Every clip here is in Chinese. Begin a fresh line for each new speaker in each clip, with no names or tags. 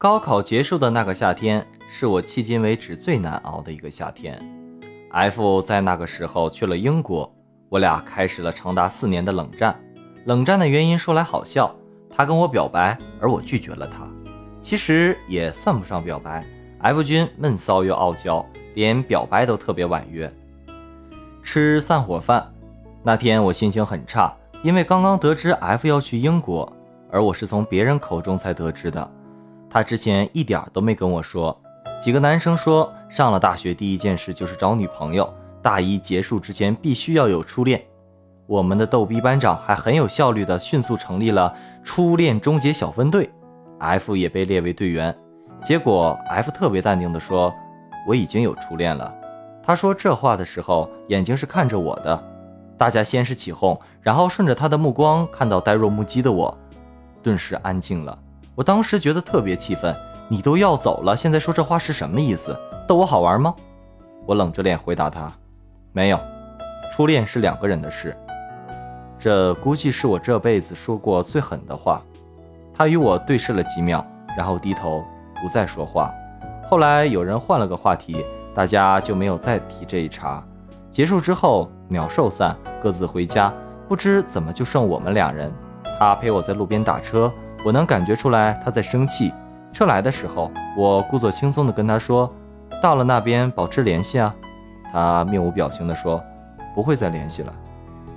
高考结束的那个夏天，是我迄今为止最难熬的一个夏天。F 在那个时候去了英国，我俩开始了长达四年的冷战。冷战的原因说来好笑，他跟我表白，而我拒绝了他。其实也算不上表白，F 君闷骚又傲娇，连表白都特别婉约。吃散伙饭那天，我心情很差，因为刚刚得知 F 要去英国。而我是从别人口中才得知的，他之前一点都没跟我说。几个男生说，上了大学第一件事就是找女朋友，大一结束之前必须要有初恋。我们的逗逼班长还很有效率的迅速成立了初恋终结小分队，F 也被列为队员。结果 F 特别淡定的说：“我已经有初恋了。”他说这话的时候，眼睛是看着我的。大家先是起哄，然后顺着他的目光看到呆若木鸡的我。顿时安静了。我当时觉得特别气愤，你都要走了，现在说这话是什么意思？逗我好玩吗？我冷着脸回答他：“没有，初恋是两个人的事。”这估计是我这辈子说过最狠的话。他与我对视了几秒，然后低头不再说话。后来有人换了个话题，大家就没有再提这一茬。结束之后，鸟兽散，各自回家。不知怎么就剩我们俩人。他陪我在路边打车，我能感觉出来他在生气。车来的时候，我故作轻松地跟他说：“到了那边保持联系啊。”他面无表情地说：“不会再联系了。”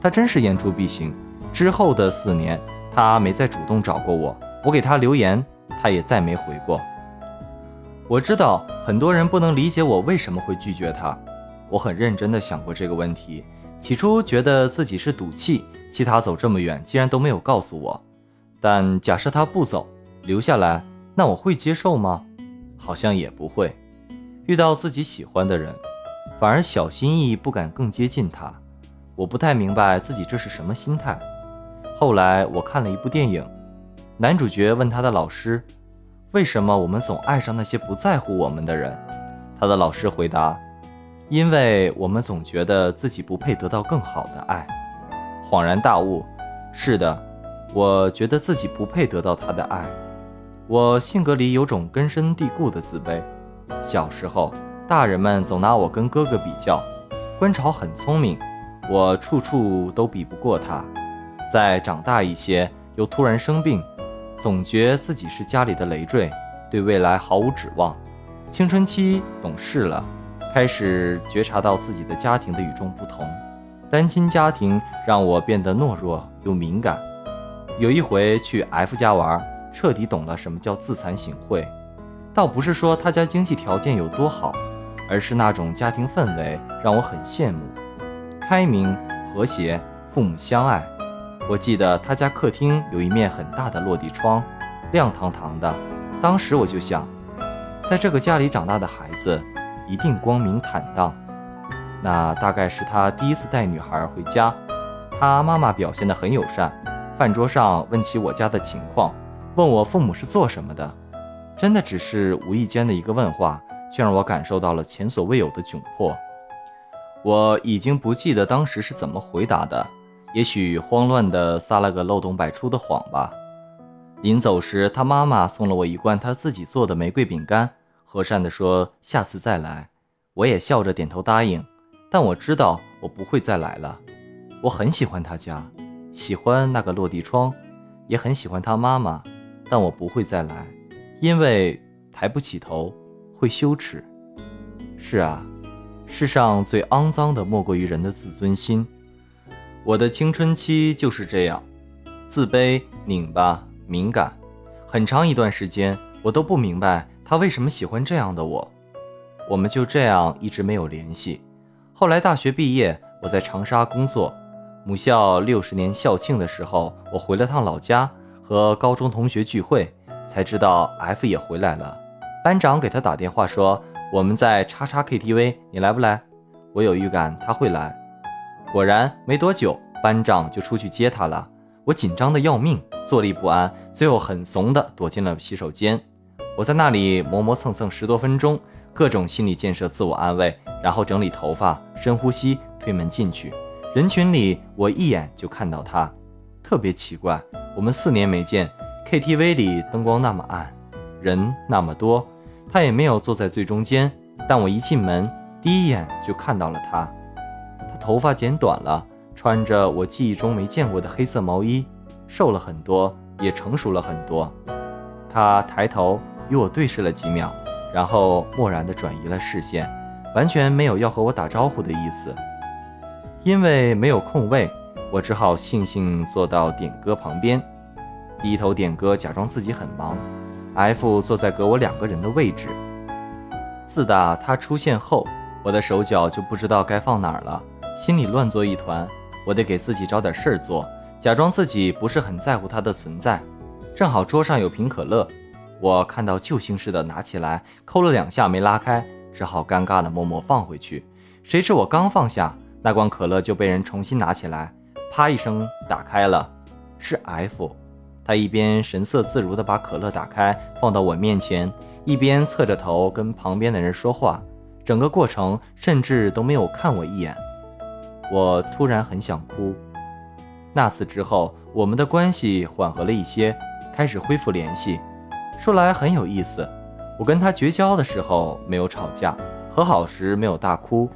他真是言出必行。之后的四年，他没再主动找过我，我给他留言，他也再没回过。我知道很多人不能理解我为什么会拒绝他，我很认真地想过这个问题。起初觉得自己是赌气，弃他走这么远，竟然都没有告诉我。但假设他不走，留下来，那我会接受吗？好像也不会。遇到自己喜欢的人，反而小心翼翼，不敢更接近他。我不太明白自己这是什么心态。后来我看了一部电影，男主角问他的老师：“为什么我们总爱上那些不在乎我们的人？”他的老师回答。因为我们总觉得自己不配得到更好的爱，恍然大悟，是的，我觉得自己不配得到他的爱。我性格里有种根深蒂固的自卑。小时候，大人们总拿我跟哥哥比较，观潮很聪明，我处处都比不过他。再长大一些，又突然生病，总觉自己是家里的累赘，对未来毫无指望。青春期懂事了。开始觉察到自己的家庭的与众不同，单亲家庭让我变得懦弱又敏感。有一回去 F 家玩，彻底懂了什么叫自惭形秽。倒不是说他家经济条件有多好，而是那种家庭氛围让我很羡慕，开明和谐，父母相爱。我记得他家客厅有一面很大的落地窗，亮堂堂的。当时我就想，在这个家里长大的孩子。一定光明坦荡。那大概是他第一次带女孩回家，他妈妈表现得很友善，饭桌上问起我家的情况，问我父母是做什么的。真的只是无意间的一个问话，却让我感受到了前所未有的窘迫。我已经不记得当时是怎么回答的，也许慌乱地撒了个漏洞百出的谎吧。临走时，他妈妈送了我一罐他自己做的玫瑰饼干。和善地说：“下次再来。”我也笑着点头答应。但我知道我不会再来了。我很喜欢他家，喜欢那个落地窗，也很喜欢他妈妈。但我不会再来，因为抬不起头，会羞耻。是啊，世上最肮脏的莫过于人的自尊心。我的青春期就是这样，自卑、拧巴、敏感，很长一段时间我都不明白。他为什么喜欢这样的我？我们就这样一直没有联系。后来大学毕业，我在长沙工作。母校六十年校庆的时候，我回了趟老家，和高中同学聚会，才知道 F 也回来了。班长给他打电话说：“我们在叉叉 KTV，你来不来？”我有预感他会来。果然，没多久，班长就出去接他了。我紧张的要命，坐立不安，最后很怂的躲进了洗手间。我在那里磨磨蹭蹭十多分钟，各种心理建设、自我安慰，然后整理头发、深呼吸、推门进去。人群里，我一眼就看到他，特别奇怪。我们四年没见，KTV 里灯光那么暗，人那么多，他也没有坐在最中间。但我一进门，第一眼就看到了他。他头发剪短了，穿着我记忆中没见过的黑色毛衣，瘦了很多，也成熟了很多。他抬头与我对视了几秒，然后漠然地转移了视线，完全没有要和我打招呼的意思。因为没有空位，我只好悻悻坐到点歌旁边，低头点歌，假装自己很忙。F 坐在隔我两个人的位置。自打他出现后，我的手脚就不知道该放哪儿了，心里乱作一团。我得给自己找点事儿做，假装自己不是很在乎他的存在。正好桌上有瓶可乐，我看到救星似的拿起来，抠了两下没拉开，只好尴尬的默默放回去。谁知我刚放下，那罐可乐就被人重新拿起来，啪一声打开了，是 F。他一边神色自如地把可乐打开放到我面前，一边侧着头跟旁边的人说话，整个过程甚至都没有看我一眼。我突然很想哭。那次之后，我们的关系缓和了一些，开始恢复联系。说来很有意思，我跟他绝交的时候没有吵架，和好时没有大哭，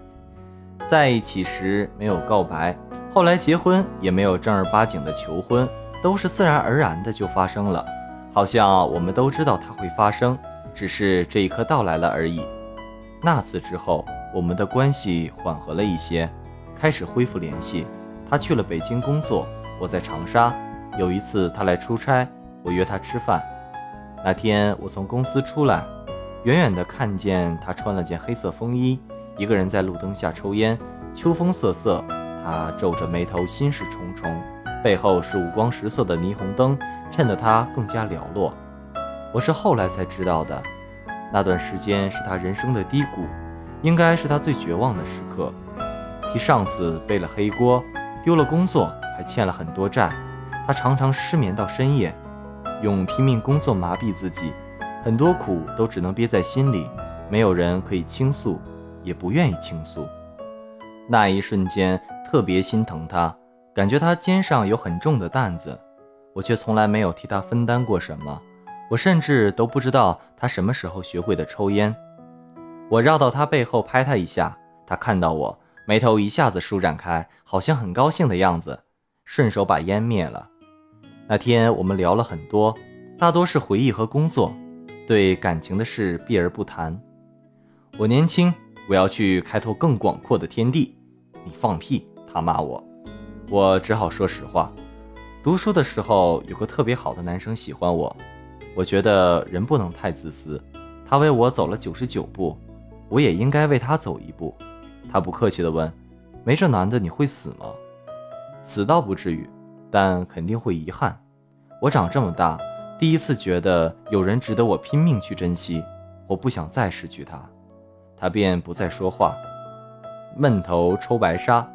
在一起时没有告白，后来结婚也没有正儿八经的求婚。都是自然而然的就发生了，好像我们都知道它会发生，只是这一刻到来了而已。那次之后，我们的关系缓和了一些，开始恢复联系。他去了北京工作，我在长沙。有一次他来出差，我约他吃饭。那天我从公司出来，远远的看见他穿了件黑色风衣，一个人在路灯下抽烟。秋风瑟瑟，他皱着眉头，心事重重。背后是五光十色的霓虹灯，衬得他更加寥落。我是后来才知道的，那段时间是他人生的低谷，应该是他最绝望的时刻。替上司背了黑锅，丢了工作，还欠了很多债。他常常失眠到深夜，用拼命工作麻痹自己，很多苦都只能憋在心里，没有人可以倾诉，也不愿意倾诉。那一瞬间，特别心疼他。感觉他肩上有很重的担子，我却从来没有替他分担过什么。我甚至都不知道他什么时候学会的抽烟。我绕到他背后拍他一下，他看到我，眉头一下子舒展开，好像很高兴的样子，顺手把烟灭了。那天我们聊了很多，大多是回忆和工作，对感情的事避而不谈。我年轻，我要去开拓更广阔的天地。你放屁！他骂我。我只好说实话，读书的时候有个特别好的男生喜欢我，我觉得人不能太自私。他为我走了九十九步，我也应该为他走一步。他不客气地问：“没这男的你会死吗？”死倒不至于，但肯定会遗憾。我长这么大，第一次觉得有人值得我拼命去珍惜。我不想再失去他。他便不再说话，闷头抽白沙。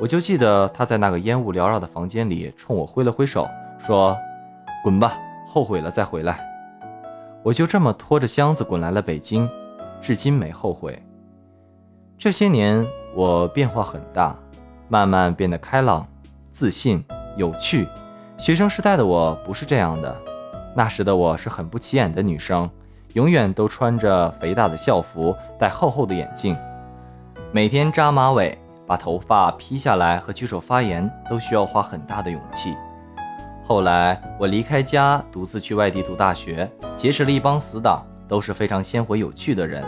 我就记得他在那个烟雾缭绕的房间里冲我挥了挥手，说：“滚吧，后悔了再回来。”我就这么拖着箱子滚来了北京，至今没后悔。这些年我变化很大，慢慢变得开朗、自信、有趣。学生时代的我不是这样的，那时的我是很不起眼的女生，永远都穿着肥大的校服，戴厚厚的眼镜，每天扎马尾。把头发披下来和举手发言都需要花很大的勇气。后来我离开家，独自去外地读大学，结识了一帮死党，都是非常鲜活有趣的人。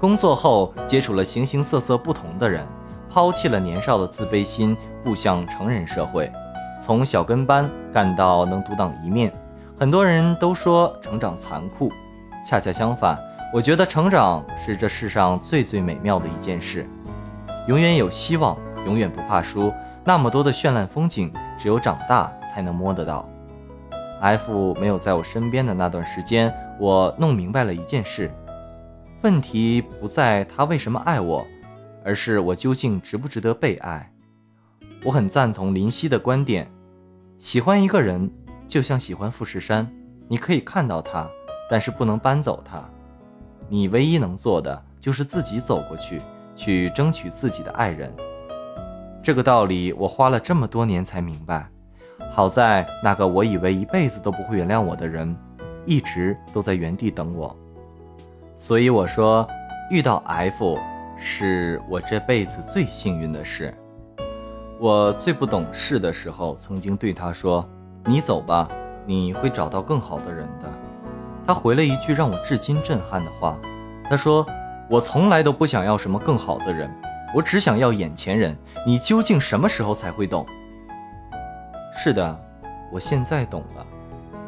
工作后接触了形形色色不同的人，抛弃了年少的自卑心，步向成人社会，从小跟班干到能独当一面。很多人都说成长残酷，恰恰相反，我觉得成长是这世上最最美妙的一件事。永远有希望，永远不怕输。那么多的绚烂风景，只有长大才能摸得到。F 没有在我身边的那段时间，我弄明白了一件事：问题不在他为什么爱我，而是我究竟值不值得被爱。我很赞同林夕的观点：喜欢一个人，就像喜欢富士山，你可以看到它，但是不能搬走它。你唯一能做的，就是自己走过去。去争取自己的爱人，这个道理我花了这么多年才明白。好在那个我以为一辈子都不会原谅我的人，一直都在原地等我。所以我说，遇到 F 是我这辈子最幸运的事。我最不懂事的时候，曾经对他说：“你走吧，你会找到更好的人的。”他回了一句让我至今震撼的话，他说：“我从来都不想要什么更好的人，我只想要眼前人。你究竟什么时候才会懂？”是的，我现在懂了。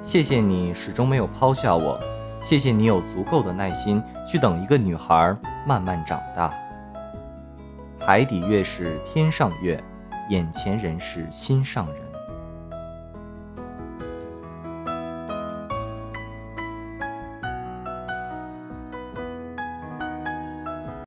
谢谢你始终没有抛下我，谢谢你有足够的耐心去等一个女孩慢慢长大。海底月是天上月。眼前人是心上人。